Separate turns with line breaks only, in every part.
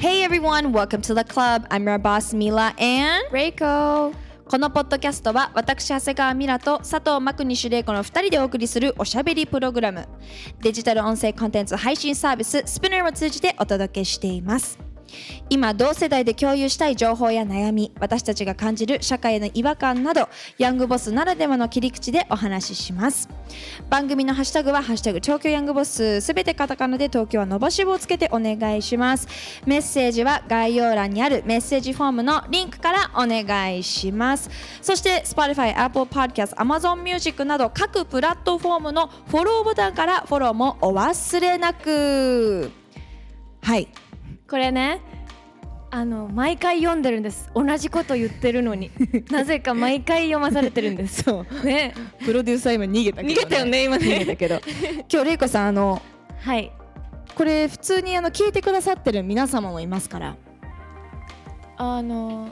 Hey everyone, welcome to the club. I'm your boss Mila and
Reiko.
このポッドキャストは私長谷川ミラと佐藤真国主玲子の2人でお送りするおしゃべりプログラム。デジタル音声コンテンツ配信サービス Spinner を通じてお届けしています今同世代で共有したい情報や悩み私たちが感じる社会への違和感などヤングボスならではの切り口でお話しします。番組のハッシュタグは「ハッシュタグ東京ヤングボス」すべてカタカナで東京は伸ばし棒をつけてお願いします。メッセージは概要欄にあるメッセージフォームのリンクからお願いします。そして Spotify、Apple Podcast、Amazon Music など各プラットフォームのフォローボタンからフォローもお忘れなく。はい。
これねあの毎回読んでるんです。同じこと言ってるのに。なぜか毎回読まされてるんです。
そう。
ね。
プロデューサー今逃げたけど、
逃げたよね今ね。
逃げたけど。今日玲子さんあの
はい。
これ普通にあの聞いてくださってる皆様もいますから。
あの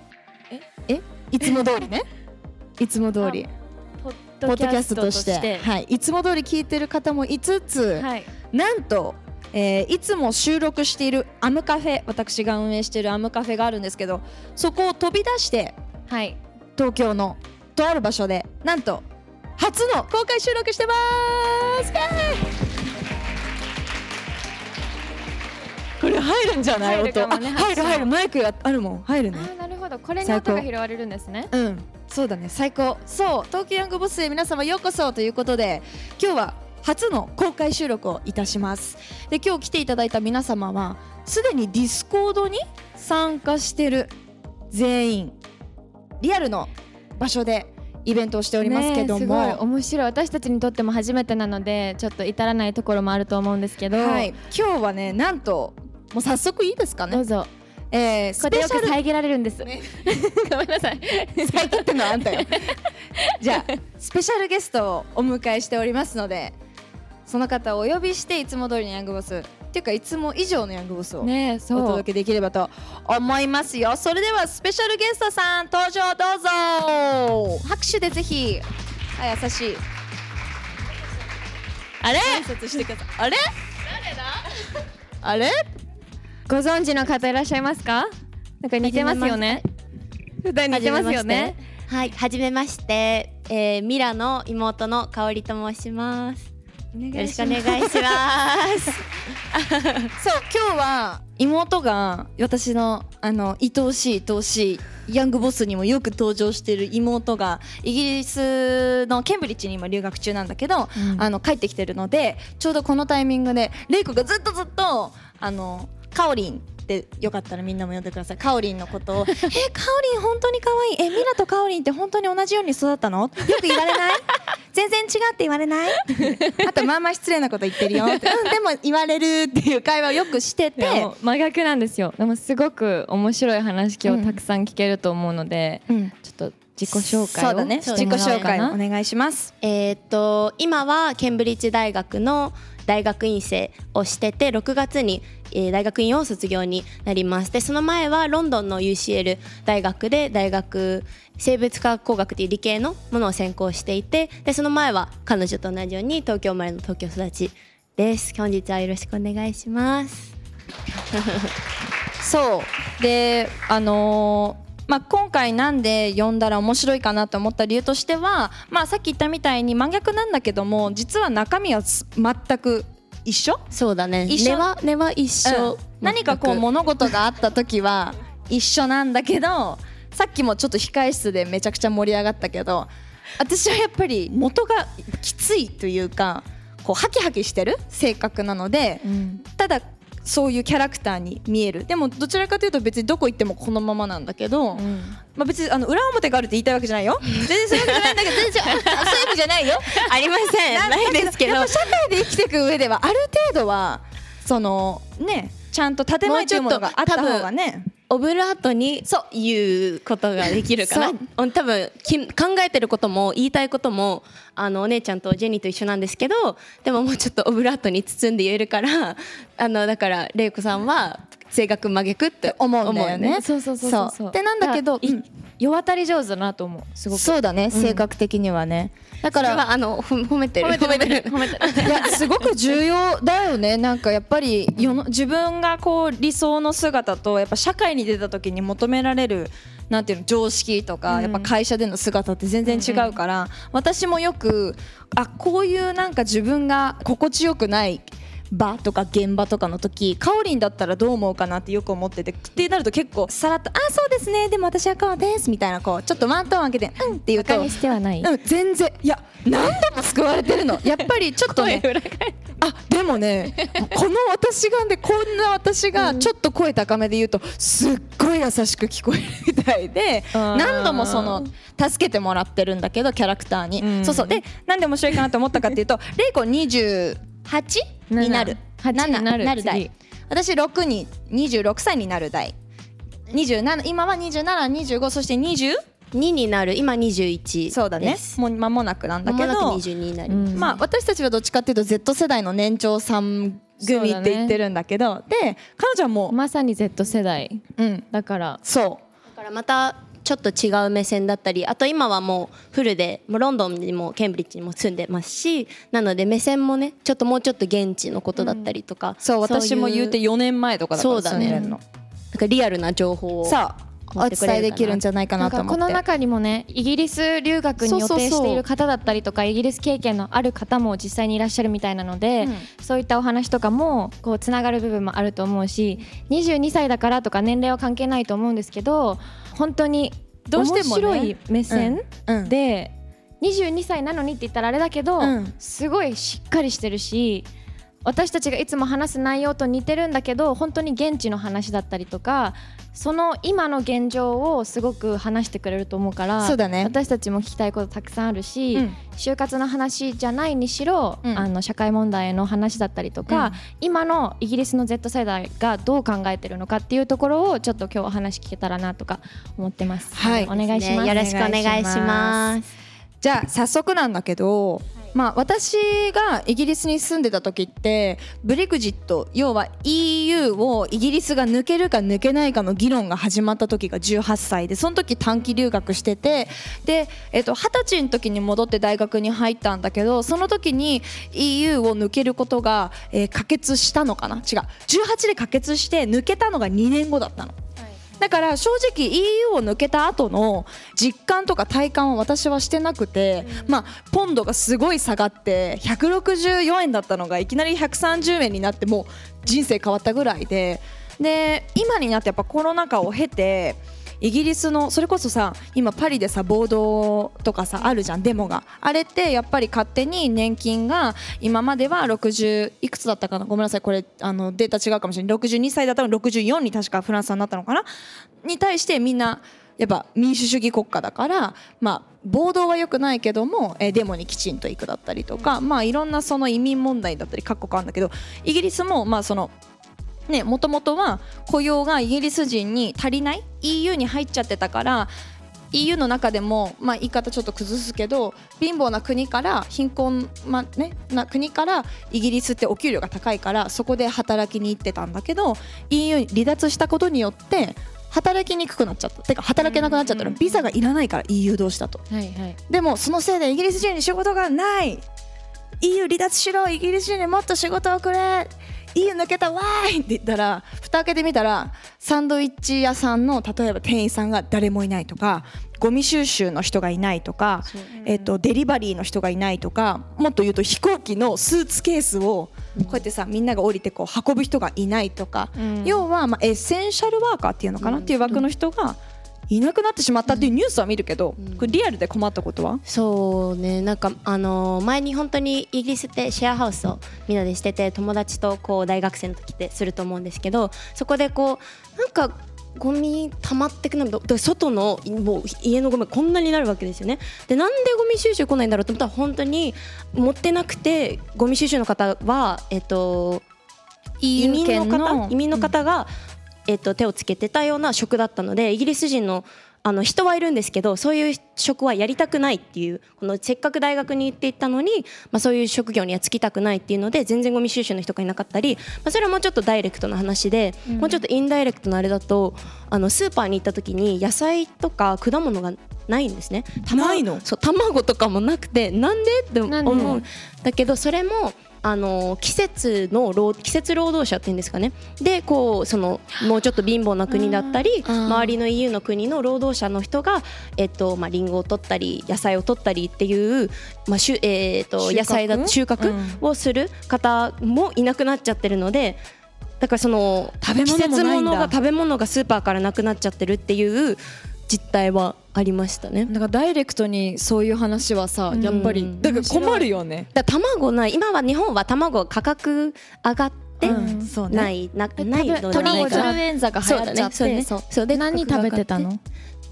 え？いつも通りね。いつも通り。
ポッ
ポッドキャストとして。はい、いつも通り聞いてる方もいつつ、
はい。
なんと、えーいつも収録しているアムカフェ私が運営しているアムカフェがあるんですけどそこを飛び出して
はい。
東京のとある場所でなんと初の公開収録してます。これ入るんじゃない？
入るね
入る入る。マイクがあるもん。入るね。
なるほど。これに音が拾われるんですね。
うん。そうだね。最高。そう。東京ヤングボスへ皆様ようこそということで今日は初の公開収録をいたします。で今日来ていただいた皆様はすでにディスコードに参加してる全員リアルの場所でイベントをしておりますけども、
ね面白い。私たちにとっても初めてなのでちょっと至らないところもあると思うんですけど、
はい、今日はねなんともう早速いいですかね、
どうぞ。
えー、スペシャル。
く遮られるんです、
ね。
ごめんなさい。
遮ってのはあんたよ。じゃあスペシャルゲストをお迎えしておりますのでその方をお呼びしていつも通りのヤングボス。っていうかいつも以上のヤングボスをお
そう。
届けできればと思いますよ。それではスペシャルゲストさん登場どうぞ。拍手でぜひ。あ優しい。あれ？挨拶してください。あれ？あれ？
ご存知の方いらっしゃいますか？なんか似てますよね。普段似てますよね。
はい、はじめまして、えー、ミラの妹の香里と申します。よろしくお願いします。
そう今日は妹が私のあの愛おしい愛おしいヤングボスにもよく登場している妹がイギリスのケンブリッジに今留学中なんだけど、
うん
あの帰ってきてるのでちょうどこのタイミングでレイコがずっとずっとあのカオリンってよかったらみんなも呼んでください。カオリンのことを「えカオリン本当に可愛い？えミラとカオリンって本当に同じように育ったの?」よく言われない？全然違って言われない？あとまあまあ失礼なこと言ってるよ。うん、でも言われるっていう会話をよくしてて。
真逆なんですよ。でもすごく面白い話今日たくさん聞けると思うので、
うん。
ちょっと自己紹介を
そうだね。自己紹介
お
願いします。
えーっと、今はケンブリッジ大学の大学院生をしてて、6月に、えー大学院を卒業になります。で、その前はロンドンの UCL 大学で大学生物化学工学という理系のものを専攻していて、で、その前は彼女と同じように東京生まれの東京育ちです。本日はよろしくお願いします。
そうであのーまあ、今回なんで読んだら面白いかなと思った理由としては、まあ、さっき言ったみたいに真逆なんだけども実は中身は全く一緒？
そうだね。
一緒？
根は根は一緒、
うん。何かこう物事があった時は一緒なんだけどさっきもちょっと控え室でめちゃくちゃ盛り上がったけど私はやっぱり元がきついというかこうハキハキしてる性格なので、ただそういうキャラクターに見える。でもどちらかというと別にどこ行ってもこのままなんだけど、まあ、別にあの裏表があるって言いたいわけじゃないよ。全然そういうわけじゃないんだけど全然そういうわけじゃないよ。
ありません。ないですけど。
社会で生きていく上ではある程度はそのねちゃんと建前というものがあった方がね
オブラートに言うことができるかな。
そう。
多分き考えてることも言いたいこともあのお姉ちゃんとジェニーと一緒なんですけどでももうちょっとオブラートに包んで言えるからあのだから玲子さんは性格真逆って
思うんだよね。
そうそうそうそう。
でなんだけど
世渡り上手だなと思う。すごく。
そうだね性格的にはね。だか
ららあのほ褒めてる。
褒めてる
褒めてる。
いやすごく重要だよね。なんかやっぱり
世の自分がこう理想の姿とやっぱ社会に出た時に求められるなんていうの常識とか、
うん。
やっぱ会社での姿って全然違うから、私もよくあこういうなんか自分が心地よくない場とか現場とかの時かおりんだったらどう思うかなってよく思っててってなると結構さらっと「あそうですね。でも私はこうです」みたいなこうちょっとワントーン開けて「うん」って言うと
してはない、
うん、全然いや何度も救われてるの。やっぱりちょっとねあでもねこの私がねこんな私がちょっと声高めで言うとすっごい優しく聞こえるみたいで何度もその助けてもらってるんだけどキャラクターに、
うん、
そうそう。で何で面白いかなと思ったかっていうと玲子20八？になる。
7になる
代私6に十六歳になる代二十七今は二十七二十五そして二十
？2になる。今21
そうだね。もう間もなくなんだけど。
ま
あ、私たちはどっちかっていうと Z 世代の年長さん組って言ってるんだけど。で彼女はもう
まさに Z 世代、
うん、
だから。
そう。
だからまたちょっと違う目線だったりあと今はもうフルでもうロンドンにもケンブリッジにも住んでますしなので目線もねちょっともうちょっと現地のことだったりとか、
うそう私も言うて
よ
4年前とかだから
そうだね。
住んでんの。
なんかリアルな情報を
さあお伝えできるんじゃないか
な
と思って。
の中にもねイギリス留学に予定している方だったりとかイギリス経験のある方も実際にいらっしゃるみたいなので、
うん。
そういったお話とかもこうつながる部分もあると思うし22歳だからとか年齢は関係ないと思うんですけど本当に
どうしてもね
面白い目線
うん
で、22歳なのにって言ったらあれだけど、
うん。
すごいしっかりしてるし私たちがいつも話す内容と似てるんだけど本当に現地の話だったりとかその今の現状をすごく話してくれると思うから
そうだね。
私たちも聞きたいことたくさんあるし、
うん。
就活の話じゃないにしろ、
うん。
あの社会問題の話だったりとか、
うん。
今のイギリスの Z 世代がどう考えてるのかっていうところをちょっと今日お話聞けたらなとか思ってます。
はい。
お願いします。
ねよろしくお願いします。
じゃあ早速なんだけど、まあ私がイギリスに住んでた時ってブレグジット要は EU をイギリスが抜けるか抜けないかの議論が始まった時が18歳でその時短期留学しててでえっと二十歳の時に戻って大学に入ったんだけどその時に EU を抜けることが、えー可決したのかな？違う。18で可決して抜けたのが2年後だったの。だから正直 EU を抜けた後の実感とか体感は私はしてなくて、まあポンドがすごい下がって164円だったのがいきなり130円になってもう人生変わったぐらいで。で今になってやっぱコロナ禍を経てイギリスのそれこそさ今パリでさ暴動とかさあるじゃんデモが。あれってやっぱり勝手に年金が今までは60いくつだったかな？ごめんなさいこれあのデータ違うかもしれない。62歳だったら64に確かフランスはなったのかな？に対してみんなやっぱ民主主義国家だから、まあ、暴動は良くないけども、デモにきちんと行くだったりとか、まあ、いろんなその移民問題だったり各国あるんだけどイギリスもまあそのねもともとは雇用がイギリス人に足りない EU に入っちゃってたから EU の中でも、まあ、言い方ちょっと崩すけど貧乏な国から貧困、まあね、な国からイギリスってお給料が高いからそこで働きに行ってたんだけど EU に離脱したことによって働きにくくなっちゃった。てか働けなくなっちゃったの。ビザがいらないから EU 同士だと。
はいはい。
でもそのせいでイギリス人に仕事がない。EU 離脱しろ。イギリス人にもっと仕事をくれ EU 抜けたわーいって言ったら蓋開けてみたらサンドイッチ屋さんの例えば店員さんが誰もいないとかゴミ収集の人がいないとか、えっとデリバリーの人がいないとかもっと言うと飛行機のスーツケースをこうやってさみんなが降りてこう運ぶ人がいないとか、要はまあエッセンシャルワーカーっていうのかなっていう枠の人がいなくなってしまったっていうニュースは見るけど、これリアルで困ったことは？
そうねなんかあのー前に本当にイギリスってシェアハウスをみんなでしてて友達とこう大学生の時ってすると思うんですけどそこでこうなんかゴミ溜まってくなる外のもう家のゴミがこんなになるわけですよね。でなんでゴミ収集来ないんだろうと思ったら本当に持ってなくてゴミ収集の方はえっと移民の方移民の？方がえっと手をつけてたような職だったのでイギリス人のあの人はいるんですけどそういう職はやりたくないっていうこのせっかく大学に行っていったのに、まあ、そういう職業には就きたくないっていうので全然ゴミ収集の人がいなかったり、まあ、それはもうちょっとダイレクトな話で、もうちょっとインダイレクトなあれだとあのスーパーに行った時に野菜とか果物がないんですね。
ないの？
そう卵とかもなくてなんで？って思う。んだけどそれもあの季節の労季節労働者っていうんですかね。でこうそのもうちょっと貧乏な国だったり周りの EU の国の労働者の人がえっとまあリンゴを取ったり野菜を取ったりっていうまあしゅえっと野菜だ収穫をする方もいなくなっちゃってるので。だからその
食べ
季節物が食べ物がスーパーからなくなっちゃってるっていう実態はありましたね。
だからダイレクトにそういう話はさやっぱり
うん。
だから困るよね。
だ卵ない今は日本は卵価格上がって
うん。そうね。
ない、なないのじゃな
卵イン
いか
フルエンザが流行っちゃって。そう
そうで
何食べてたの？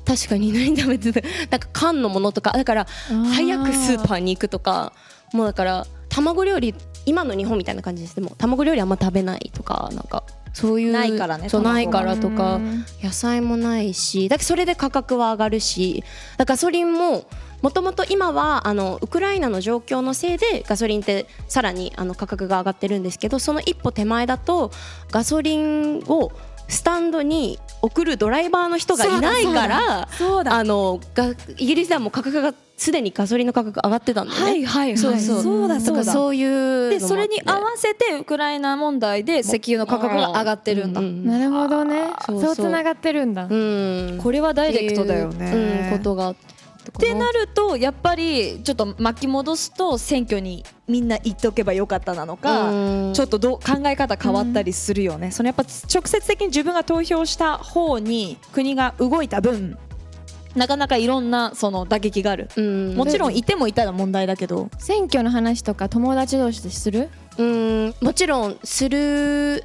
確かに何食べてた？なんか缶のものとか。だから早くスーパーに行くとか。もうだから卵料理今の日本みたいな感じです。でも卵料理あんま食べないとかなんかそういう
ないからね
そうないからとか
うん。
野菜もないしだそれで価格は上がるしだガソリンももともと今はあのウクライナの状況のせいでガソリンってさらにあの価格が上がってるんですけどその一歩手前だとガソリンをスタンドに送るドライバーの人がいないから
そうだ
あのがイギリスではもう価格がすでにガソリンの価格上がってたんだよね。
はいはいはい。
そうそう。
そうだ
だ
そうだ。
そういう
でそれに合わせてウクライナ問題で石油の価格が上がってるんだ。
ううん
なるほどね。
そう
つながってるんだ。
うん。
これはダイレクトだよね。
ことがあって
ってなるとやっぱりちょっと巻き戻すと選挙にみんな行っておけばよかったなのか、
うん。
ちょっとどう考え方変わったりするよね、そのやっぱ直接的に自分が投票した方に国が動いた分なかなかいろんなその打撃がある、
うん。
もちろんいてもいたら問題だけど、
選挙の話とか友達同士でする？
うん。もちろんする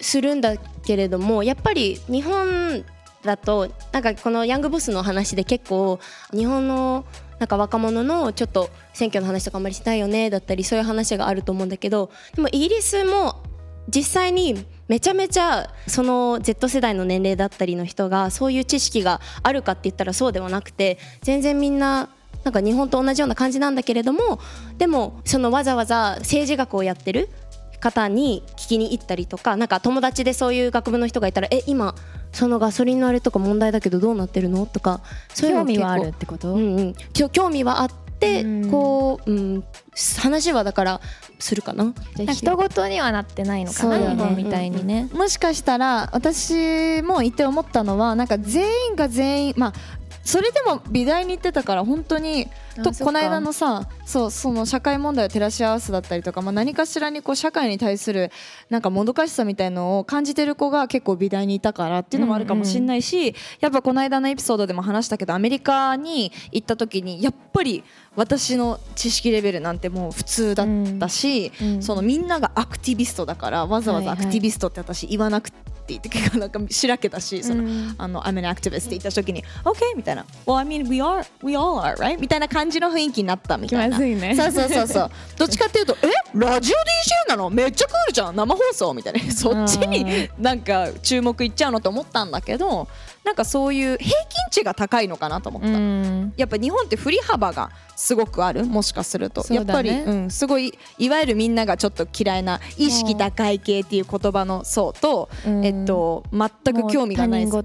するんだけれどもやっぱり日本だとなんかこのヤングボスの話で結構日本のなんか若者のちょっと選挙の話とかあんまりしないよねだったりそういう話があると思うんだけどでもイギリスも実際にめちゃめちゃその Z 世代の年齢だったりの人がそういう知識があるかって言ったらそうではなくて全然みんななんか日本と同じような感じなんだけれどもでもそのわざわざ政治学をやってる方に聞きに行ったりとかなんか友達でそういう学部の人がいたら「え今そのガソリンのあれとか問題だけどどうなってるの?」とかそういうの
興味はあるってこと？
うんうん、興味はあって、
うん。
こう、うん、話はだからするかな。
人事にはなってないのかな
ね。
みたいにね。
もしかしたら私もいて思ったのはなんか全員が全員まあそれでも美大に行ってたから本当にとこの間のさそうその社会問題を照らし合わすだったりとか、まあ、何かしらにこう社会に対するなんかもどかしさみたいのを感じてる子が結構美大にいたからっていうのもあるかもしれないし、やっぱこの間のエピソードでも話したけどアメリカに行った時にやっぱり私の知識レベルなんてもう普通だったし、
うん
そのみんながアクティビストだからわざわざアクティビストって私言わなくていいって結構なんかしらけたし、その
うん。
あの I'm an activist って言った時に OK みたいな。Well I mean we are we all are right? みたいな感じの雰囲気になったみたいな。
いね。
そうそうそうそう。どっちかっていうとえ？ラジオ DJ なの？めっちゃクールじゃん。生放送？みたいな。そっちになんか注目いっちゃうのと思ったんだけどなんかそういう平均値が高いのかなと思った、
うん。
やっぱ日本って振り幅がすごくあるもしかすると、やっぱり、
そう
ん、すごいいわゆるみんながちょっと嫌いな意識高い系っていう言葉の層と、
うん。
えっと、全く興味がないこ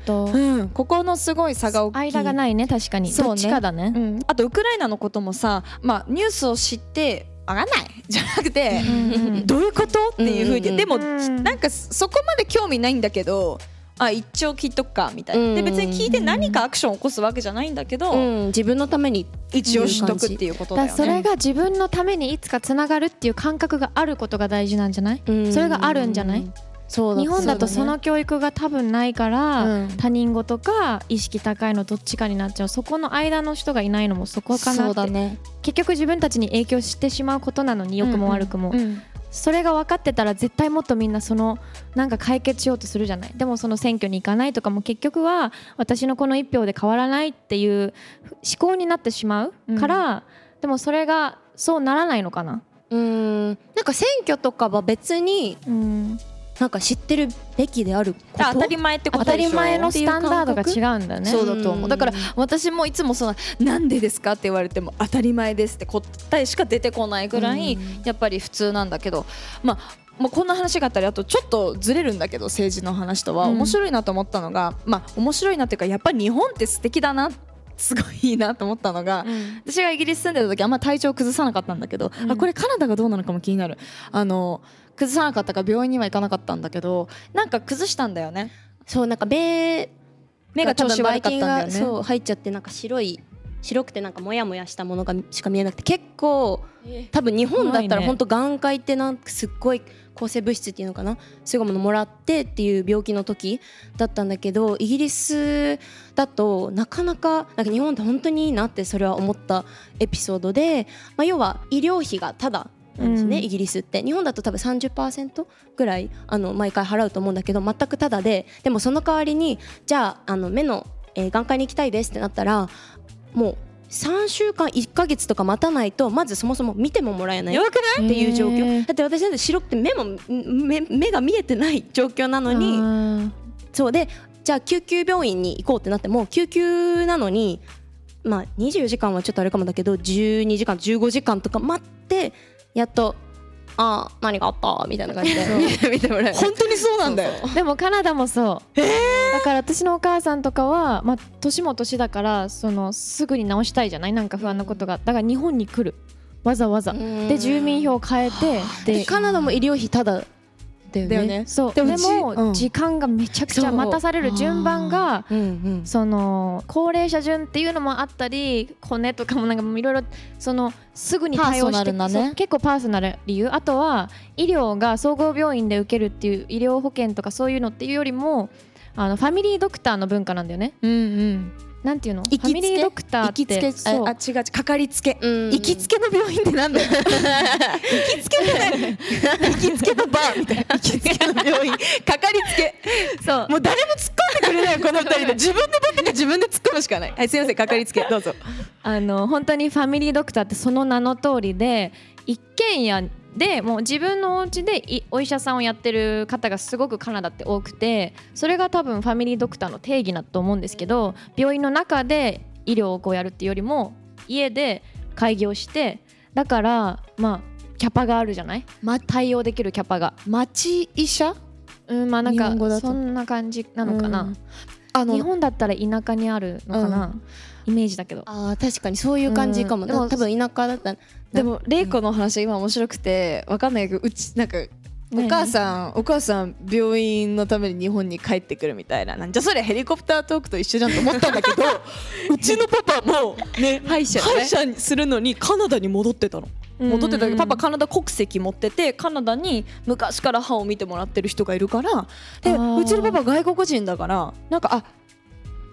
このすごい差が大きい。
間がないね確かに。
そうね。
どっちかだね。
うん、あとウクライナのこともさ、まあ、ニュースを知ってわかんない。じゃなくて、
うん。
どういうこと？っていうふうに、でも、
うん。
なんかそこまで興味ないんだけどあ一応聞いとくかみたいな、
うん。
で別に聞いて何かアクションを起こすわけじゃないんだけど、
うん、自分のために
一応知っとくっていうことだよね。
それが自分のためにいつかつながるっていう感覚があることが大事なんじゃない？
うん。
それがあるんじゃない？
そうだ
日本だと
そ
その教育が多分ないから、
うん
他人事か意識高いのどっちかになっちゃう。そこの間の人がいないのもそこかなって、
そうだね。
結局自分たちに影響してしまうことなのに良くも悪くも、
うん
それが分かってたら絶対もっとみんなそのなんか解決しようとするじゃない。でもその選挙に行かないとかも結局は私のこの1票で変わらないっていう思考になってしまうから、でもそれがそうならないのかな。
うん。なんか選挙とかは別に
うん
なんか知ってるべきであること？
当たり前ってこと
当たり前のスタンダードが違うんだね。
そうだと思
う。
うん。だから私もいつもその「なんでですか?」って言われても「当たり前です」って答えしか出てこないぐらいやっぱり普通なんだけど。まあまあ、こんな話があったりあとちょっとずれるんだけど政治の話とは
うん。
面白いなと思ったのが、まあ面白いなっていうかやっぱり日本って素敵だなすごいいいなと思ったのが、私がイギリス住んでた時あんま体調崩さなかったんだけど、あこれカナダがどうなのかも気になる。あの崩さなかったから病院には行かなかったんだけどなんか崩したんだよね。
そうなんか目
目が調子悪かったんだよね。
そう入っちゃってなんか白い白くてなんかモヤモヤしたものがしか見えなくて結構多分日本だったら本当眼科行ってなんかすっごい抗生物質っていうのかな？そういうものもらってっていう病気の時だったんだけどイギリスだとなかなかなんか日本って本当にいいなってそれは思ったエピソードで、まあ、要は医療費がただなんですね、
うん。
イギリスって。日本だと多分30%ぐらいあの毎回払うと思うんだけど全くただで。でもその代わりにじゃああの目の、えー眼科に行きたいですってなったらもう3週間1ヶ月とか待たないとまずそもそも見てももらえないっていう状
へ
況
ー。
だって私なんて白くて目もん目目が見えてない状況なのに
に
そうでじゃあ救急病院に行こうってなっても救急なのにまあ24時間はちょっとあれかもだけど12時間15時間とか待ってやっと「あー何があった?」みたいな感じで 見てもらえる。
本当にそうなんだよ。
でもカナダもそう、だから私のお母さんとかは、まあ、年も年だからそのすぐに直したいじゃない？なんか不安なことが。だから日本に来る。わざわざ。
うん。
で住民票を変えてで
カナダも医療費ただだよね。
だよね。
そう。で
でも
時間がめちゃくちゃ待たされる順番が
うん。うん
その高齢者順っていうのもあったり骨とかもなんかいろいろそのすぐに対応して
ね。
結構パーソナル理由。あとは医療が総合病院で受けるっていう医療保険とかそういうのっていうよりもあのファミリードクターの文化なんだよね。
うんうん
なんていうの？
行きつけ？
ファミリードクターって。
行きつけ？ああ違う違うかかりつけ。
うん。
行きつけの病院ってなんだよ。行きつけじゃない行きつけのバーみたいな。行きつけの病院。かかりつけ。
そう。
もう誰も突っ込んでくれないよこの二人で。自分で僕が自分で突っ込むしかない。はいすいませんかかりつけ。どうぞ。
あの本当にファミリードクターってその名の通りで一軒家でもう自分のお家でいお医者さんをやってる方がすごくカナダって多くてそれが多分ファミリードクターの定義だと思うんですけど病院の中で医療をこうやるっていうよりも家で開業してだからまあキャパがあるじゃない、
ま
対応できるキャパが。
町医者？
うんまあなんかそんな感じなのかな、
うん。あの
日本だったら田舎にあるのかな、イメージだけど。
あー確かにそういう感じかも、
うん。でも
多分田舎だったら
でも玲子の話今面白くてわかんないけどうちなんかお母さんお母さん病院のために日本に帰ってくるみたいな。なんじゃそれヘリコプタートークと一緒じゃんと思ったんだけど うちのパパもね
歯医者ね。
歯医者にするのにカナダに戻ってたの。戻ってたけどパパカナダ国籍持っててカナダに昔から歯を見てもらってる人がいるから。でうちのパパ外国人だからなんかあ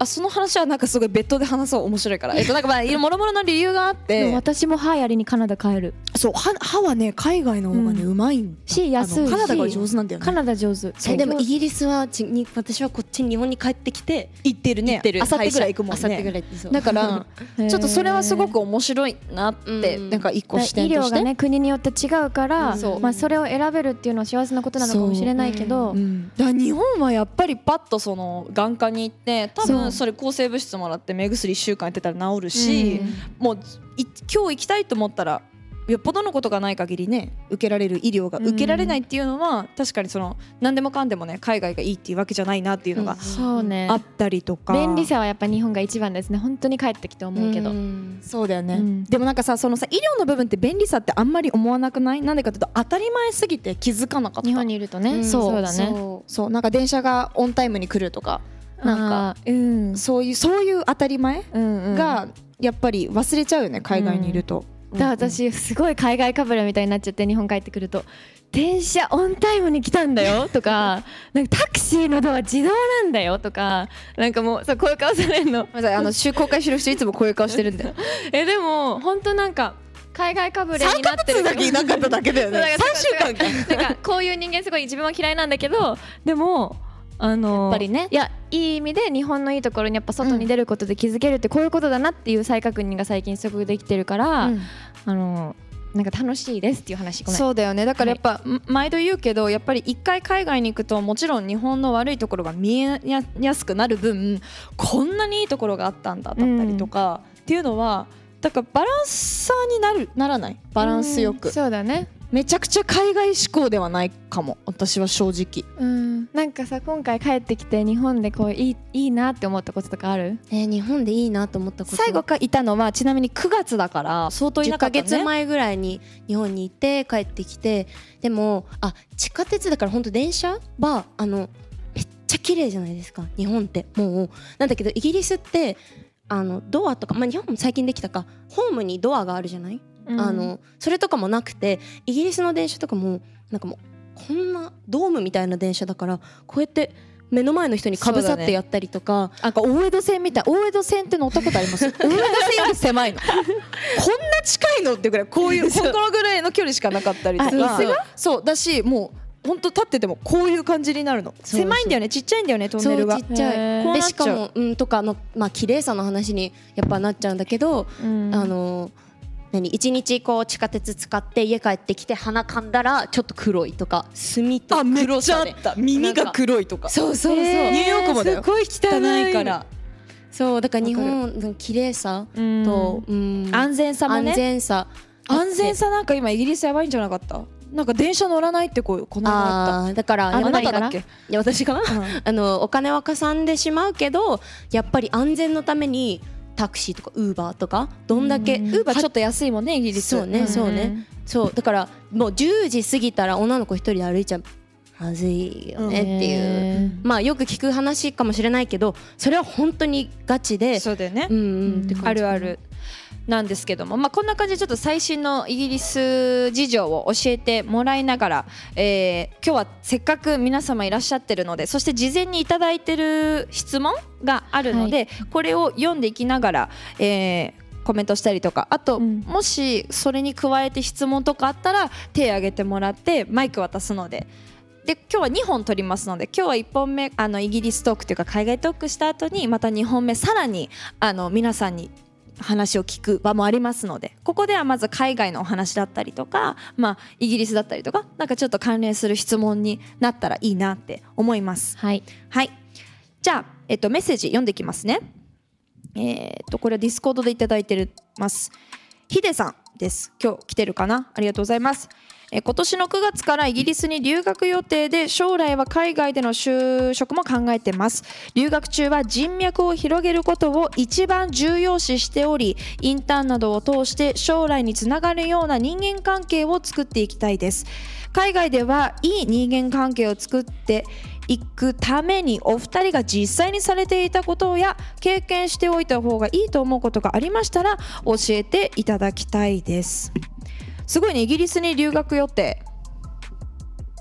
あその話はなんかすごい別途で話そう面白いから。えっとなんかまあもろもろの理由があって。
私も歯やりにカナダ帰る。
そう歯歯はね海外の方がね、
う
うまいんだ
し安いし
カナダが上手なんだよね。
カナダ上手。
えでもイギリスはちに私はこっちに日本に帰ってきて
行ってるね。
行ってる。
あさってぐらい行くもん
あさってぐ
ねだからちょっとそれはすごく面白いなって、
うん。
なんか一個視点として、
がね国によって違うから、
そう
まあ、それを選べるっていうのは幸せなことなのかもしれないけど、
うん。だ日本はやっぱりパッとその眼科に行って多
そ
それ抗生物質もらって目薬1週間やってたら治るし、もうい今日行きたいと思ったらよっぽどのことがない限りね受けられる医療が受けられないっていうのは、確かにその何でもかんでもね海外がいいっていうわけじゃないなっていうのが
そうね。
あったりとか、
便利さはやっぱ日本が一番ですね。本当に帰ってきて思うけど、
ん。
そうだよね、
うん。
でもなんかさそのさ医療の部分って便利さってあんまり思わなくない？なんでかっていうと当たり前すぎて気づかなかった。
日本にいるとね、
うん。
そうだね。
そう。
そう。なんか電車がオンタイムに来るとかなんか
うん。
そういうそういう当たり前
うんうん。
がやっぱり忘れちゃうよね海外にいると、
だから私すごい海外かぶれみたいになっちゃって日本帰ってくると電車オンタイムに来たんだよ とかなんかタクシーのドア自動なんだよとかなんかもうそうこういう顔されるの。
あの週公開してる人いつもこういう顔してるんだよ
えでも本当なんか海外かぶれになってる。
だけいなかっただけだよね。
そうだから
3週間か。
なんかこういう人間すごい自分は嫌いなんだけどでもあの
やっぱりね。
いやいい意味で日本のいいところにやっぱ外に出ることで気づけるってこういうことだなっていう再確認が最近すごくできてるから、
うん。
あのなんか楽しいですっていう話
そうだよね。だからやっぱ、ん毎度言うけどやっぱり一回海外に行くともちろん日本の悪いところが見えやすくなる分こんなにいいところがあったんだだったりとか、っていうのはだからバランサーになるならない？バランスよく、
うん。そうだね
めちゃくちゃ海外志向ではないかも私は正直。
うん。なんかさ今回帰ってきて日本でこういいいいなって思ったこととかある？
えー日本でいいなと思ったこと。
最後かいたのはちなみに9月だから相当い
10ヶ
なかったね。
月前ぐらいに日本に行って帰ってきてでもあ地下鉄だから本当電車はあのめっちゃ綺麗じゃないですか日本って。もうなんだけどイギリスってあのドアとか、まあ、日本も最近できたか。ホームにドアがあるじゃない、あのそれとかもなくてイギリスの電車とかもなんかもうこんなドームみたいな電車だからこうやって目の前の人にかぶさってやったりとか、
なんか大江戸線みたい大江戸線って乗ったことあります。大江戸線より狭いの。こんな近いのってぐらいこういうこのぐらいの距離しかなかったりとか。そうだしもう本当立っててもこういう感じになるの。狭いんだよね。ちっちゃいんだよねトンネルが。
ちっちゃい。でしかも、うん、とかのまあ綺麗さの話にやっぱなっちゃうんだけど、
うん。
あの何一日こう地下鉄使って家帰ってきて鼻かんだらちょっと黒いとか墨と
あめっ
黒さで
ちゃあった。耳が黒いとか。
そうそうそう、
ニューヨークもだよ
すごい汚い
から
そうだから日本の綺麗さ
うん。
と、うん。
安全さもね。
安全さ。
安全さなんか今イギリスやばいんじゃなかった？なんか電車乗らないってこうこの間あっ
あーだから
たあなただっけ？
いや私かな、あのお金はかさんでしまうけどやっぱり安全のためにタクシーとかウーバーとかどんだけ
うん。
ウーバーちょっと安いもんねイギリス。
そうね、そうね。そう。だからもう10時過ぎたら女の子一人で歩いちゃう。まずいよねっていう、まあよく聞く話かもしれないけどそれは本当にガチで。
そうだよね。
うんうん。
あるあるなんですけども、まあ、こんな感じでちょっと最新のイギリス事情を教えてもらいながら、えー今日はせっかく皆様いらっしゃってるのでそして事前にいただいてる質問があるので、これを読んでいきながら、えーコメントしたりとかあと、
うん。
もしそれに加えて質問とかあったら手を挙げてもらってマイク渡すので。で今日は2本撮りますので今日は1本目あのイギリストークというか海外トークした後にまた2本目さらにあの皆さんに話を聞く場もありますのでここではまず海外のお話だったりとか、まあ、イギリスだったりとかなんかちょっと関連する質問になったらいいなって思います。
はい
はいじゃあ、えっと、メッセージ読んでいきますね。えーっとこれはディスコードでいただいてます。ヒデさんです。今日来てるかな？ありがとうございます。え今年の9月からイギリスに留学予定で将来は海外での就職も考えてます。留学中は人脈を広げることを一番重要視しておりインターンなどを通して将来につながるような人間関係を作っていきたいです。海外ではいい人間関係を作っていくためにお二人が実際にされていたことや経験しておいた方がいいと思うことがありましたら教えていただきたいです。すごいねイギリスに留学予定。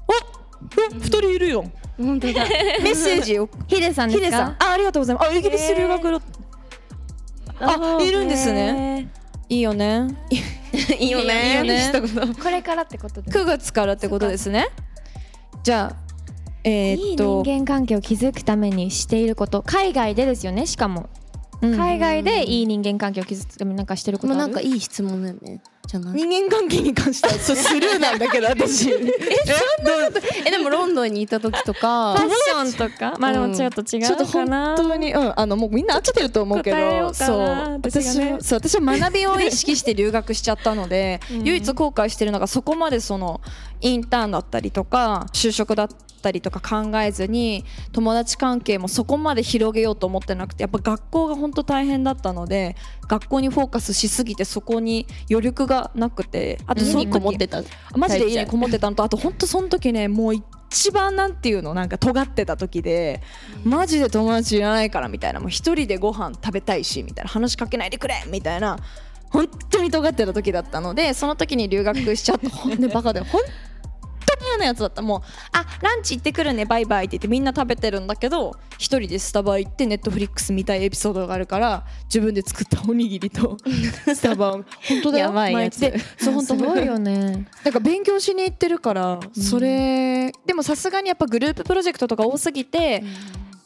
お二人いるよ
本当だ。
メッセージを。
ヒデさんですか？
ヒデさん。あありがとうございます。あイギリス留学のあいるんですね。いいよね。
いいよね。
いいよね。
これからってことで
9月からってことですね。じゃあえ
いい
ーっと。
人間関係を築くためにしていること。海外でですよねしかも。
うん。
海外でいい人間関係を築くためになんかしてることある？
もうなんかいい質問だよねじゃない。
人間関係に関してはそうスルーなんだけど私。え
えでもロンドンにいた時とか。
ファッションとか？まあでもちょっと違
ちょっと本
うかな
当にうんあのもうみんな合ってると思うけど
うかな
そう
私
そう私は学びを意識して留学しちゃったので、唯一後悔してるのがそこまでそのインターンだったりとか就職だったりとか考えずに友達関係もそこまで広げようと思ってなくてやっぱ学校が本当大変だったので学校にフォーカスしすぎてそこに余力がなくてあとその
家にこもってた
マジで家にこもってたのとあと本当その時ねもう一番なんていうのなんか尖ってた時でマジで友達いらないからみたいなもう一人でご飯食べたいしみたいな話しかけないでくれみたいな本当に尖ってた時だったのでその時に留学しちゃってほんでバカで本当に嫌なやつだった。もうあランチ行ってくるねバイバイって言ってみんな食べてるんだけど一人でスタバ行ってネットフリックス見たいエピソードがあるから自分で作ったおにぎりと スタバを。本当だよ。
やばいやつ。
毎日。でそう本当
すごいよね。
なんか勉強しに行ってるから、それでもさすがにやっぱグループプロジェクトとか多すぎて、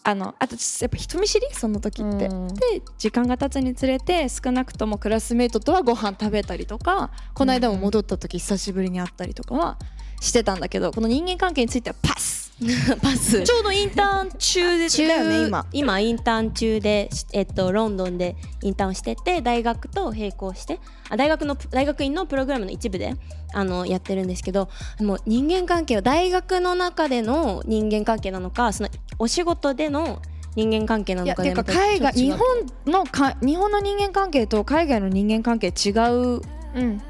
あのあとやっぱ人見知り？その時って、
うん。
で時間が経つにつれて少なくともクラスメートとはご飯食べたりとかこの間も戻った時久しぶりに会ったりとかはしてたんだけどこの人間関係についてはパス。
パス。
ちょうどインターン中でだよね今。
今インターン中で、しえっと、ロンドンでインターンをしてて大学と並行してあ大学の大学院のプログラムの一部であのやってるんですけどもう人間関係は大学の中での人間関係なのかそのお仕事での人間関係ないの
か
かで
海外日本のか日本の人間関係と海外の人間関係違う
うん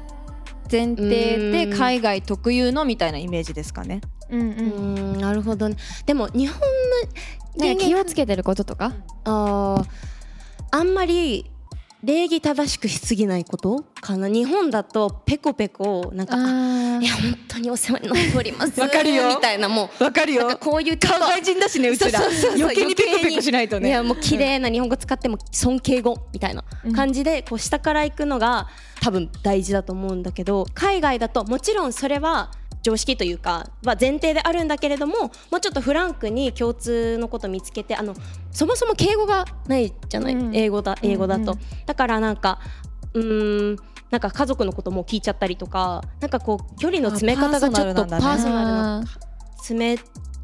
前提で
うん
海外特有のみたいなイメージですかね。
うん。
なるほどね。でも日本の
気をつけてることとか？
あーあんまり礼儀正しくしすぎないこと？かな？日本だとペコペコなんかいや本当にお世話になっております。
わかるよ。
みたいなもう
わかる
なんかこういうちょっと
人だしねう
そうそうそうそう。
余計にペコペコしないとね。
いやもう綺麗な日本語使っても尊敬語みたいな感じでこう下から行くのが多分大事だと思うんだけど海外だともちろんそれは常識というかは前提であるんだけれどももうちょっとフランクに共通のこと見つけてあのそもそも敬語がないじゃない、
うん。
英語だ英語だと、
うん。
だからなんかうーんなんか家族のことも聞いちゃったりとかなんかこう距離の詰め方がちょっとパ
ー
ーソナルな
あ
詰め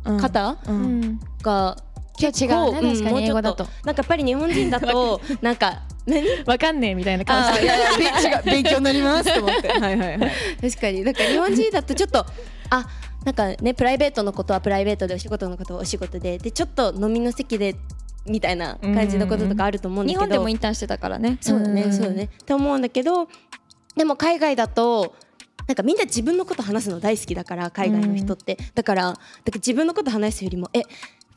うん
方、
う
ん。
が
結構違うね確かに英語だと。
なんかやっぱり日本人だと なんか何？
わかんねえみたいな
あ
感じ
ーいやいやべ違う勉強になりますと思って。はいはいはい。
確かに。なんか日本人だとちょっとあなんかねプライベートのことはプライベートでお仕事のことはお仕事ででちょっと飲みの席でみたいな感じのこととかあると思うんだけど。
日本でもインターンしてたからね。
そうだね、
ん。
そうだね。って思うんだけどでも海外だとなんかみんな自分のこと話すの大好きだから海外の人って、だからだから自分のこと話すよりもえ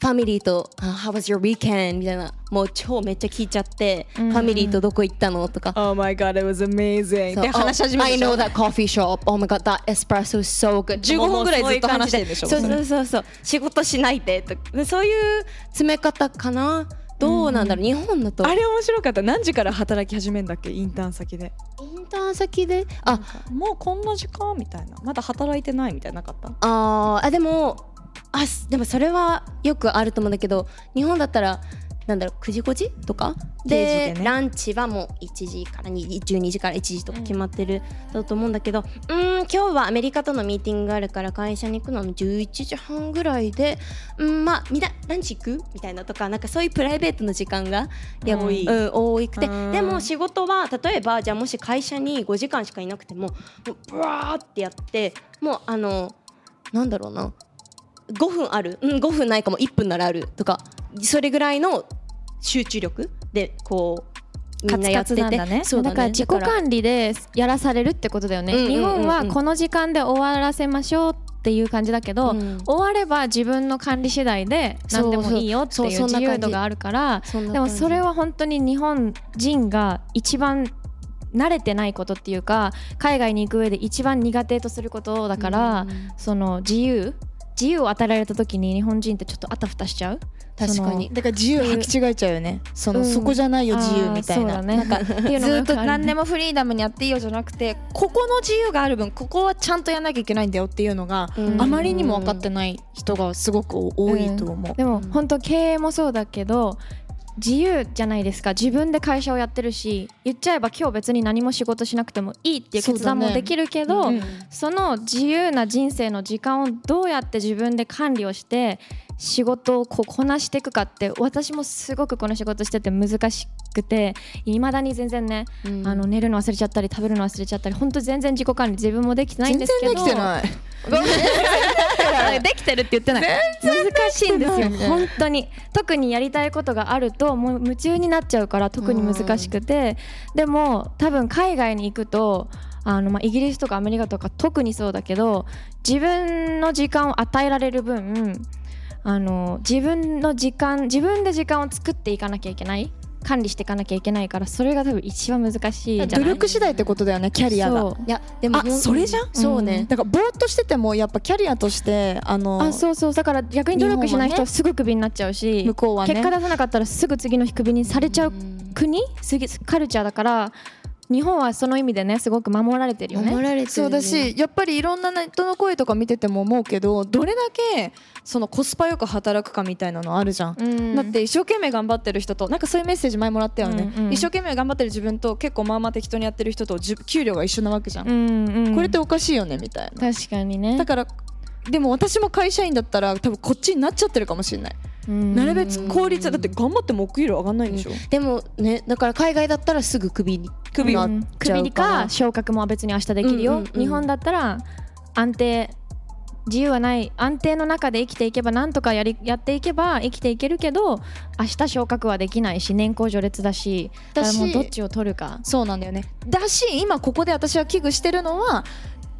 ファミリーと「あ How was your weekend?」みたいなもう超めっちゃ聞いちゃって、
うん
ファミリーとどこ行ったの？とか
Oh my god, it was amazing. で話し始め
I
るでし
know
ょ
that coffee shop. Oh my god, that espresso is so good.
15分ぐらいずっと話してるでしょ？
そうそうそうそう。仕事しないでとでそういう詰め方かな？どうなんだろう、日本だと。
あれ面白かった。何時から働き始めんだっけ？インターン先で。
インターン先で、あ、
もうこんな時間？みたいな。まだ働いてないみたいななかった？
あーあでも、あすでもそれはよくあると思うんだけど、日本だったら。なんだろう9時5時とか？で
ね。
ランチはもう1時から2 12時から1時とか決まってるだと思うんだけどうーん今日はアメリカとのミーティングがあるから会社に行くのは11時半ぐらいでうんまあみんなランチ行く？みたいなとかなんかそういうプライベートの時間がいや
多い。
うん、多くて。
うん。
でも仕事は例えばじゃあもし会社に5時間しかいなくてももうブワーってやってもうあのなんだろうな5分ある。うん5分ないかも。1分ならあるとか。それぐらいの集中力でこう
カツカツなんだね。
そうだね。
だから自己管理でやらされるってことだよね、
うんうんうんうん。
日本はこの時間で終わらせましょうっていう感じだけど、
うん。
終われば自分の管理次第で何でもいいよっていう自由度があるからでもそれは本当に日本人が一番慣れてないことっていうか海外に行く上で一番苦手とすることだから、その自由自由を与えられた時に日本人ってちょっとあたふたしちゃう？
確かに。
だから自由。履き違えちゃうよね。その、
うん。
そこじゃないよ自由みたいな。
ね。
なんかずっと何でもフリーダムにやっていいよじゃなくてここの自由がある分ここはちゃんとやんなきゃいけないんだよっていうのが、
うん。
あまりにも分かってない人がすごく多いと思う。
でも本当経営もそうだけど自由じゃないですか。自分で会社をやってるし言っちゃえば今日別に何も仕事しなくてもいいっていう決断もできるけどそ,、
うん。
の自由な人生の時間をどうやって自分で管理をして仕事をこうこなしていくかって私もすごくこの仕事してて難しくていまだに全然ね、
うん。
あの寝るの忘れちゃったり食べるの忘れちゃったり本当全然自己管理自分もできてないん
全
ですけど
然できてない。
できてるって言ってない。難しいんですよ本当に。特にやりたいことがあるともう夢中になっちゃうから特に難しくて。でも多分海外に行くとあのまあイギリスとかアメリカとか特にそうだけど自分の時間を与えられる分あの自分の時間自分で時間を作っていかなきゃいけない管理していかなきゃいけないからそれが多分一番難しいじゃない？
努力次第ってことだよねキャリアが。
いやでも
あそれじゃん？
そうね、
だからぼーっとしててもやっぱキャリアとしてあの
あそうそう。だから逆に努力しない人はすぐクビになっちゃうし、
向こうはね。
結果出さなかったらすぐ次の日クビにされちゃう国？すぎカルチャーだから日本はその意味でねすごく守られてるよね。
守られてる、ね、
そうだしやっぱりいろんなネットの声とか見てても思うけどどれだけそのコスパよく働くかみたいなのあるじゃん。
うん。
だって一生懸命頑張ってる人となんかそういうメッセージ前もらったよね、
うんうん
一生懸命頑張ってる自分と結構まあまあ適当にやってる人とじゅ給料が一緒なわけじゃん、
うんうん
これっておかしいよねみたいな。
確かにね。
だからでも私も会社員だったら多分こっちになっちゃってるかもしれない、なるべく効率だって頑張ってもお給料上がんないんでしょ、
でもねだから海外だったらすぐクビに
首は
なっ
うん
ちゃう
首にか昇格も別に明日できるよ、
うんうんうん。
日本だったら安定自由はない。安定の中で生きていけばなんとかやりやっていけば生きていけるけど明日昇格はできないし年功序列だしだからもうどっちを取るか。
そうなんだよね。だし今ここで私は危惧してるのは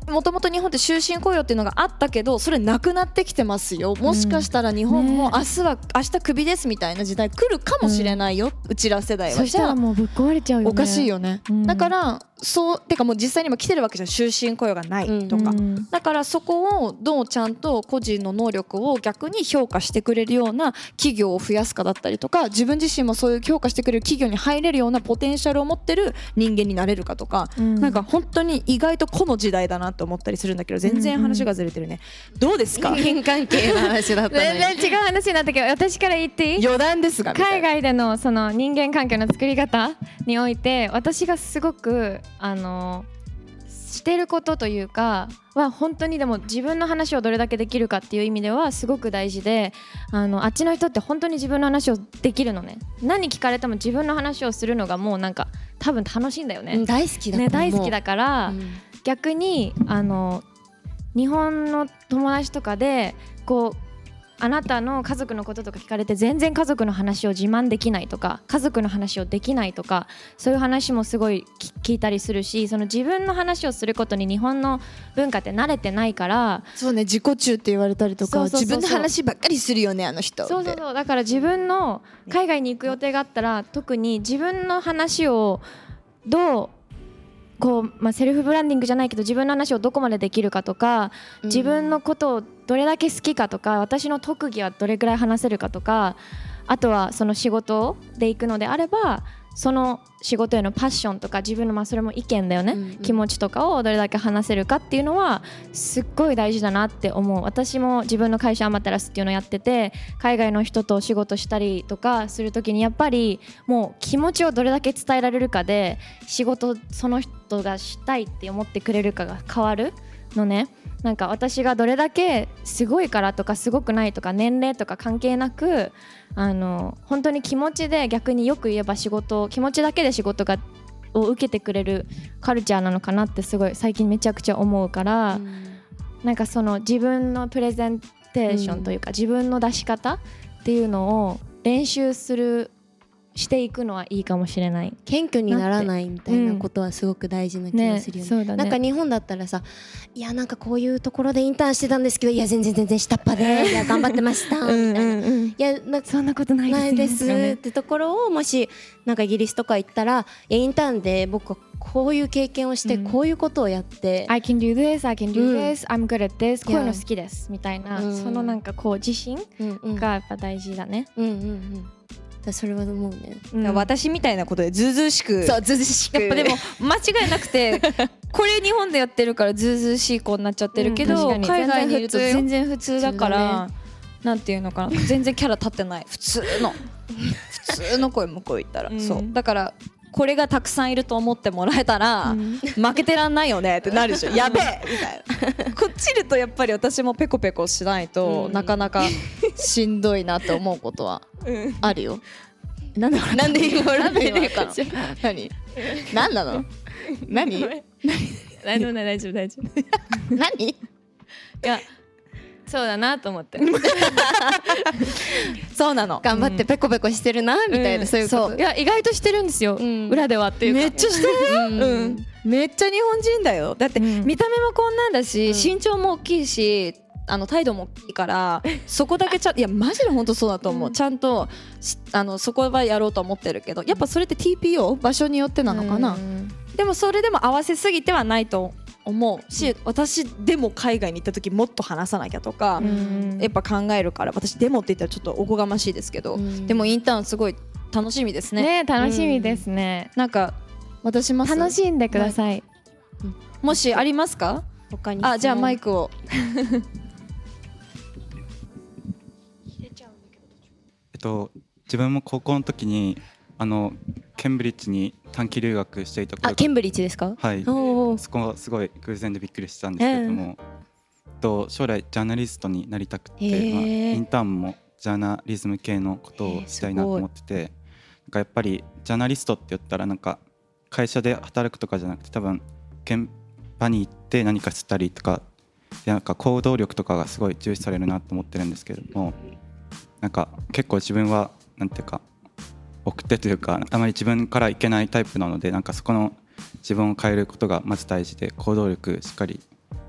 もともと日本って終身雇用っていうのがあったけどそれなくなってきてますよ。もしかしたら日本も
ね
明日は明日クビですみたいな時代来るかもしれないよ、うちら世代は。
そしたらもうぶっ壊れちゃうよね。
おかしいよね、
うん。
だからそうてかもう実際に今来てるわけじゃん終身雇用がないとか、
うん
だからそこをどうちゃんと個人の能力を逆に評価してくれるような企業を増やすかだったりとか自分自身もそういう評価してくれる企業に入れるようなポテンシャルを持ってる人間になれるかとか、
うん。
なんか本当に意外とこの時代だなって思ったりするんだけど全然話がずれてるね、どうですか？
人間関係の話だった
全然違う話になったけど私から言っていい？
余談ですが
海外でのその人間関係の作り方において私がすごくあのしてることというかは本当にでも自分の話をどれだけできるかっていう意味ではすごく大事であのあっちの人って本当に自分の話をできるのね。何聞かれても自分の話をするのがもうなんか多分楽しいんだよね。
うん大好きだ
ね大好きだから、
うん。
逆にあの日本の友達とかでこうあなたの家族のこととか聞かれて全然家族の話を自慢できないとか家族の話をできないとかそういう話もすごいき聞いたりするしその自分の話をすることに日本の文化って慣れてないから
そうね自己中って言われたりとか自分の話ばっかりするよねあの人
そうそうそう。だから自分の海外に行く予定があったら特に自分の話をどうこう、まあ、セルフブランディングじゃないけど自分の話をどこまでできるかとか自分のことをどれだけ好きかとか私の特技はどれぐらい話せるかとかあとはその仕事で行くのであればその仕事へのパッションとか自分のまあそれも意見だよね、
うんうん。
気持ちとかをどれだけ話せるかっていうのはすっごい大事だなって思う。私も自分の会社アマテラスっていうのをやってて海外の人とお仕事したりとかする時にやっぱりもう気持ちをどれだけ伝えられるかで仕事その人がしたいって思ってくれるかが変わるのねなんか私がどれだけすごいからとかすごくないとか年齢とか関係なくあの本当に気持ちで逆によく言えば仕事気持ちだけで仕事がを受けてくれるカルチャーなのかなってすごい最近めちゃくちゃ思うから、なんかその自分のプレゼンテーションというか、自分の出し方っていうのを練習するしていくのはいいかもしれない。
謙虚にならないみたいなことはすごく大事な気がするよね。
そうだね。
なんか日本だったらさいやなんかこういうところでインターンしてたんですけどいや全然全然下っ端でいや頑張ってました みたいな。いやな
そんなことないです
ないです
とかね。
ってところをもしなんかイギリスとか行ったらいやインターンで僕はこういう経験をして
うん。
こういうことをやって、
I can do this, I can do
うん。
this, I'm good at this こういうの好きですみたいな、
うん。
そのなんかこう自信
うんうん。
がやっぱ大事だね。
うんうんうんだそれは思うね。
うん。
私みたいなことでずうずうしく。
そうずうずうしく。
やっぱでも間違いなくて これ日本でやってるからずうずうしい子になっちゃってるけど、
うん
海外にいると全
全
然普通だからなんていうのかな。全然キャラ立ってない。普通の。普通の声向こう行ったら、
うん。
そう。だからこれがたくさんいると思ってもらえたら、負けてらんないよねってなるでしょ。やべえみたいな。こっちいるとやっぱり私もペコペコしないと、
うん。
なかなかしんどいなって思うことはあるよ。
なんでなんで今
なんで今
笑
言ったの？何？何なの？何？
大丈夫大丈夫大丈夫。い
何
やそうだなと思って。
そうなの。
頑張ってペコペコしてるなみたいな、そういうこと。
いや意外としてるんですよ、
うん。
裏ではっていうか。
めっちゃしてる。うん。めっちゃ日本人だよ。だって
うん。
見た目もこんなんだし、
うん。
身長も大きいしあの態度も大きいから そこだけちゃんいやマジで本当そうだと思う、ちゃんとしあのそこはやろうと思ってるけどやっぱそれって TPO 場所によってなのかな、
うん。
でもそれでも合わせすぎてはないと思うし、私でも海外に行った時もっと話さなきゃとか、
うん。
やっぱ考えるから私でもって言ったらちょっとおこがましいですけど、
うん。
でもインターンすごい楽しみですね。
ね楽しみですね。
なんか渡します？
楽しんでください。
もしありますか？
他に
あじゃあマイ
ク
クを。
えっと自分も高校の時にあのケンブリッジに短期留学していた
あケンブリッジですか？
はい。そこがすごい偶然でびっくりしたんですけれども、と将来ジャーナリストになりたくて、まあ、インターンもジャーナリズム系のことをしたいなと思ってて、なんかやっぱりジャーナリストって言ったらなんか会社で働くとかじゃなくて多分現場に行って何かしたりとかでなんか行動力とかがすごい重視されるなと思ってるんですけれどもなんか結構自分はなんていうか奥手というかあまり自分からいけないタイプなのでなんかそこの自分を変えることがまず大事で行動力しっかり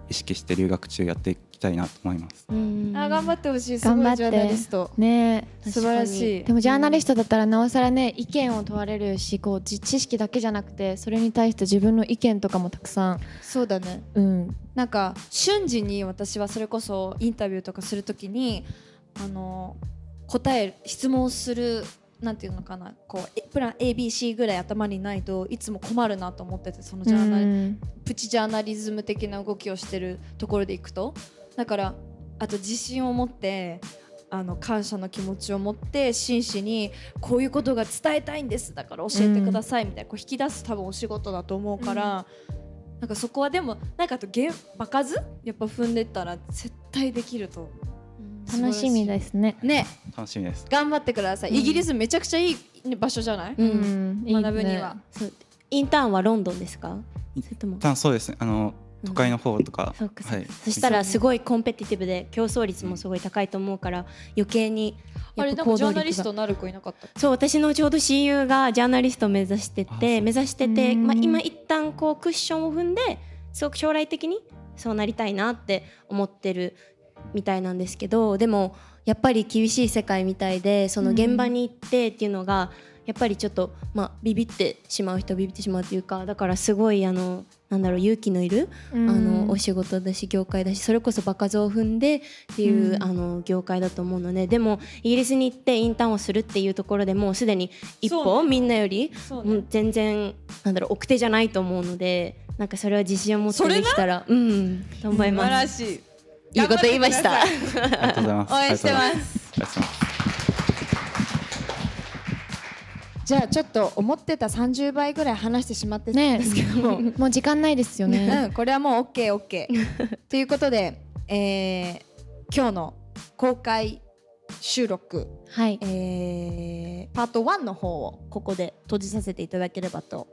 意識して留学中やっていきたいなと思います。
あ頑張ってほしいす
頑張って
ごいジャーナリスト。
ね
素晴らしい
でもジャーナリストだったらなおさらね意見を問われるしこうじ知識だけじゃなくてそれに対して自分の意見とかもたくさん
そうだね。
うん。
なんか瞬時に私はそれこそインタビューとかするときにあの答える質問するなんていうのかなこうえプラン ABC ぐらい頭にないといつも困るなと思っててそのジャーナリ、
うん
プチジャーナリズム的な動きをしてるところでいくと。だからあと自信を持ってあの感謝の気持ちを持って真摯にこういうことが伝えたいんですだから教えてくださいみたいな、こう引き出す多分お仕事だと思うから、なんかそこはでもなんかあとゲ場数？やっぱ踏んでったら絶対できると
楽しみですね。
ね。
楽しみです。
頑張ってください、イギリスめちゃくちゃいい場所じゃない、
うん。
うんいいね。
学ぶには、
そう。インターンはロンドンですか？それとも。
一旦そうですね。あの都会の方とか、
そうかそうか。
はい。
そしたらすごいコンペティティブで競争率もすごい高いと思うから余計に
あれ
やっぱ
なんかジャーナリストなる子いなかった？
そう私のちょうど親友がジャーナリストを目指してて目指してて、
うん。
まあ、今一旦こうクッションを踏んですごく将来的にそうなりたいなって思ってるみたいなんですけどでもやっぱり厳しい世界みたいでその現場に行ってっていうのがやっぱりちょっと、まあ、ビビってしまう人はビビってしまうっていうかだからすごいあのなんだろう勇気のいるあのお仕事だし業界だしそれこそ場数を踏んでっていう、
うん。
あの業界だと思うのででもイギリスに行ってインターンをするっていうところでもうすでに一歩、みんなよりもう全然なんだろう奥手じゃないと思うのでなんかそれは自信を持ってできたらうんと思い
素晴
ます。
らしい
いいこと言いました。
ありがとうございます。
応援してます。じゃあちょっと思ってた30倍ぐらい話してしまってたん
ね
ですけども、
もう時間ないですよね
うん、これはもう OKOK ということで、えー今日の公開収録、
はい
えーパート1の方をここで閉じさせていただければと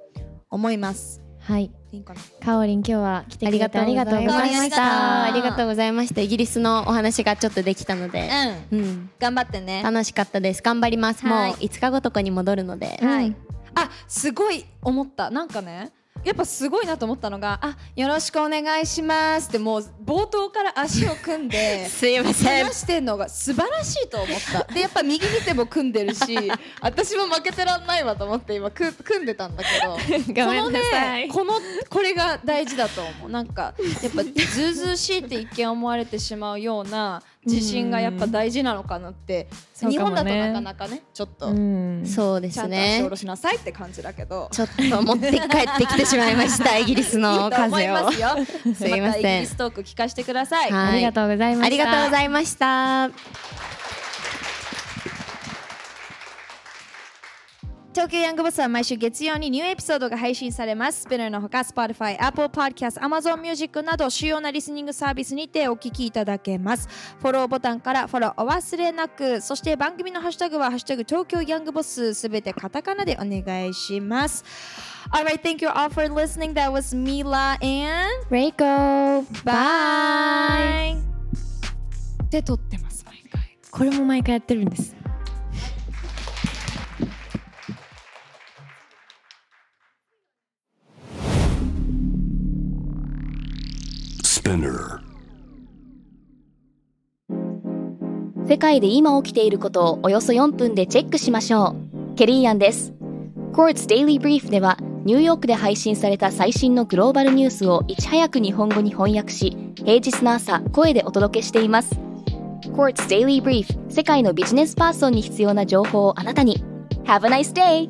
思います。
はい
いいかな
かおりん今日は来てくれてありがとうございまし
あ
た
ありがとうございました。イギリスのお話がちょっとできたので、
うん、
うん、
頑張ってね。
楽しかったです。頑張ります。もう
はい
5日後とかに戻るので。
はい。あ、すごい思った。なんかね、やっぱすごいなと思ったのが、あ、よろしくお願いしますってもう冒頭から足を組んで。
すいません。
話してんのが素晴らしいと思ったでやっぱ右見ても組んでるし 私も負けてらんないわと思って今く組んでたんだけど
ごめんなさい
このねこのこれが大事だと思うなんかやっぱずうずうしいって一見思われてしまうような自信がやっぱ大事なのかなって
うかもね
本だとなかなかねちょっと、
うん
そうです
ちゃんと足
ね
下。ろしなさいって感じだけど
ちょっと持って帰ってきてしまいました。イギリスの
いいと思い
風を。
ますよ
すいま
たイギ
せん
リス。トーク聞かせてください、
はい
ありがとうございました
ありがとうございました。
東京ヤングボスは毎週月曜にニューエピソードが配信されます。スピナーのほか Spotify、Apple Podcast、Amazon Music など主要なリスニングサービスにてお聞きいただけます。フォローボタンからフォローお忘れなく、そして番組のハッシュタグはハッシュタグ東京ヤングボスすべてカタカナでお願いします。Alright, thank you all for listening. That was Mila and
レイコ
bye.
で撮ってます毎回
これも毎回やってるんです
世界で今起きていることをおよそ4分でチェックしましょう。ケリーアンです。Courts Daily Brief ではニューヨークで配信された最新のグローバルニュースをいち早く日本語に翻訳し、平日の朝、声でお届けしています。Courts Daily Brief 世界のビジネスパーソンに必要な情報をあなたに。Have a nice day!